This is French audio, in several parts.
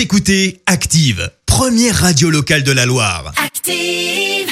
Vous écoutez Active, première radio locale de la Loire. Active.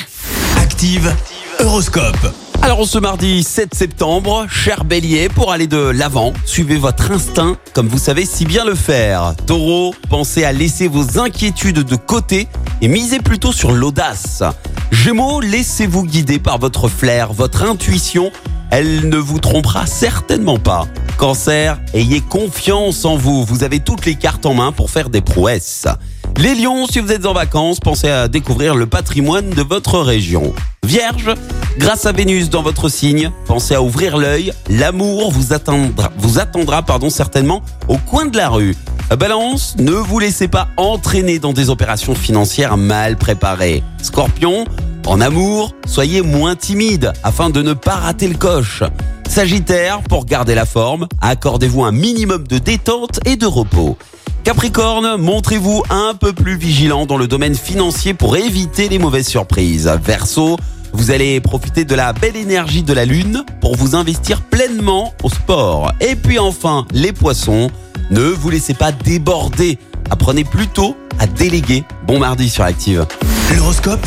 Active, Horoscope. Alors ce mardi 7 septembre, cher bélier, pour aller de l'avant, suivez votre instinct comme vous savez si bien le faire. Taureau, pensez à laisser vos inquiétudes de côté et misez plutôt sur l'audace. Gémeaux, laissez-vous guider par votre flair, votre intuition, elle ne vous trompera certainement pas. Cancer, ayez confiance en vous, vous avez toutes les cartes en main pour faire des prouesses. Les lions, si vous êtes en vacances, pensez à découvrir le patrimoine de votre région. Vierge, grâce à Vénus dans votre signe, pensez à ouvrir l'œil. L'amour vous attendra, vous attendra pardon, certainement au coin de la rue. Balance, ne vous laissez pas entraîner dans des opérations financières mal préparées. Scorpion, en amour, soyez moins timide afin de ne pas rater le coche. Sagittaire, pour garder la forme, accordez-vous un minimum de détente et de repos. Capricorne, montrez-vous un peu plus vigilant dans le domaine financier pour éviter les mauvaises surprises. Verseau, vous allez profiter de la belle énergie de la lune pour vous investir pleinement au sport. Et puis enfin, les poissons, ne vous laissez pas déborder. Apprenez plutôt à déléguer. Bon mardi sur Active. L'horoscope